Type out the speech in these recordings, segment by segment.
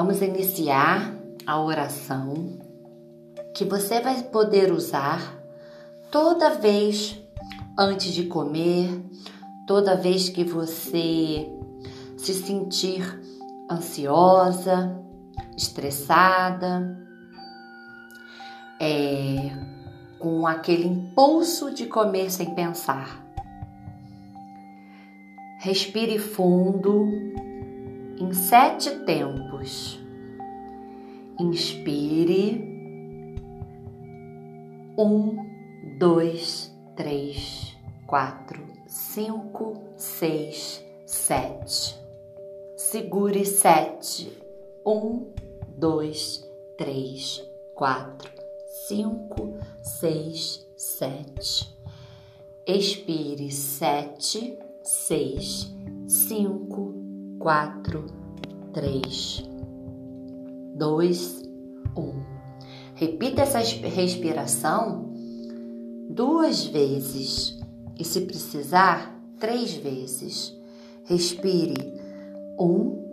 Vamos iniciar a oração que você vai poder usar toda vez antes de comer, toda vez que você se sentir ansiosa, estressada, é, com aquele impulso de comer sem pensar. Respire fundo em sete tempos. Inspire. Um, dois, três, quatro, cinco, seis, sete. Segure sete. Um, dois, três, quatro, cinco, seis, sete. Expire sete, seis, cinco, quatro, três, dois, um. Repita essa respiração duas vezes e, se precisar, três vezes. Respire um,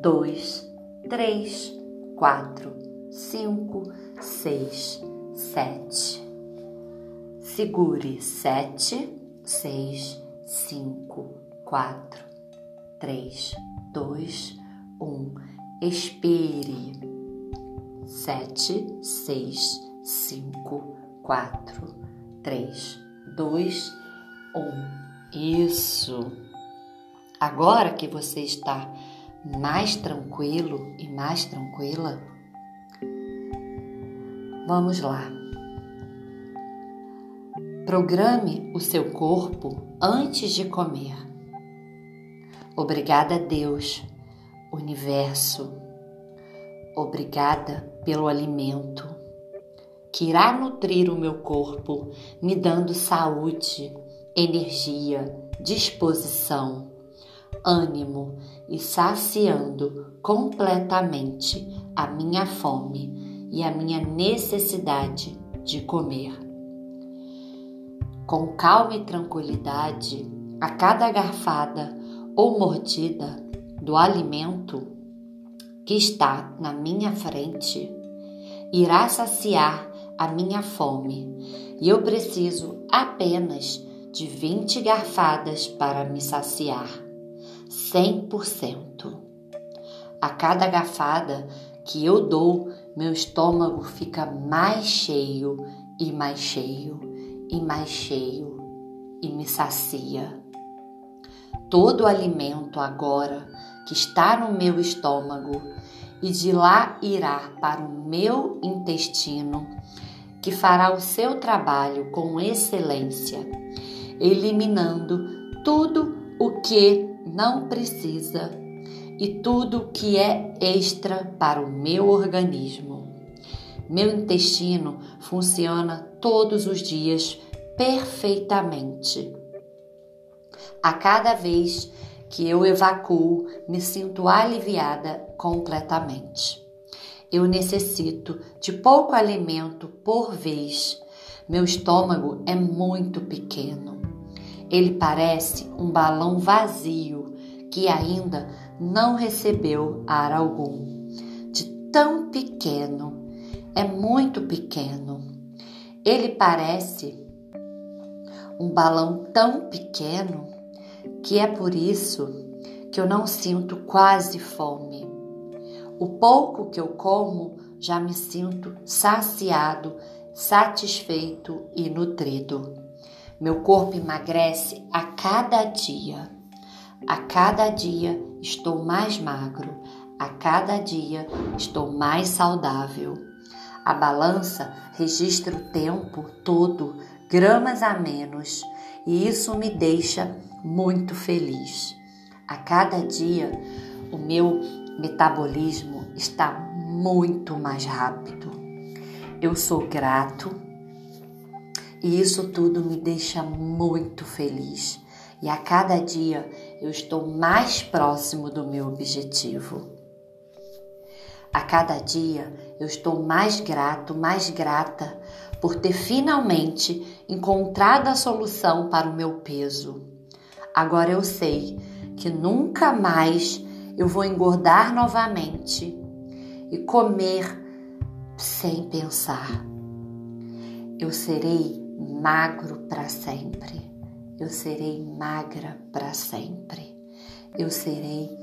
dois, três, quatro, cinco, seis, sete. Segure sete, seis, cinco, quatro, três, dois, um. Expire. Sete, seis, cinco, quatro, três, dois, um. Isso. Agora que você está mais tranquilo e mais tranquila, vamos lá. Programe o seu corpo antes de comer. Obrigada, Deus, Universo. Obrigada pelo alimento que irá nutrir o meu corpo, me dando saúde, energia, disposição, ânimo e saciando completamente a minha fome e a minha necessidade de comer. Com calma e tranquilidade, a cada garfada ou mordida do alimento que está na minha frente irá saciar a minha fome e eu preciso apenas de 20 garfadas para me saciar, 100%. A cada garfada que eu dou, meu estômago fica mais cheio e mais cheio e mais cheio e me sacia todo alimento agora que está no meu estômago e de lá irá para o meu intestino, que fará o seu trabalho com excelência, eliminando tudo o que não precisa e tudo que é extra para o meu organismo. Meu intestino funciona todos os dias perfeitamente a cada vez que eu evacuo, me sinto aliviada completamente. Eu necessito de pouco alimento por vez. Meu estômago é muito pequeno. Ele parece um balão vazio que ainda não recebeu ar algum. De tão pequeno, é muito pequeno. Ele parece um balão tão pequeno que é por isso que eu não sinto quase fome. O pouco que eu como já me sinto saciado, satisfeito e nutrido. Meu corpo emagrece a cada dia. A cada dia estou mais magro, a cada dia estou mais saudável. A balança registra o tempo todo, gramas a menos, e isso me deixa muito feliz. A cada dia o meu metabolismo está muito mais rápido. Eu sou grato e isso tudo me deixa muito feliz. E a cada dia eu estou mais próximo do meu objetivo. A cada dia eu estou mais grato, mais grata por ter finalmente encontrado a solução para o meu peso. Agora eu sei que nunca mais eu vou engordar novamente e comer sem pensar. Eu serei magro para sempre. Eu serei magra para sempre. Eu serei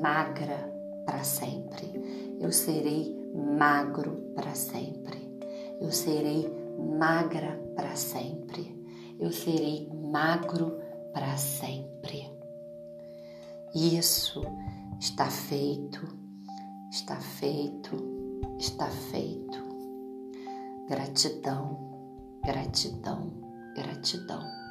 magra para sempre. Eu serei magro para sempre. Eu serei magra para sempre. Eu serei magro para sempre. Isso está feito, está feito, está feito. Gratidão, gratidão, gratidão.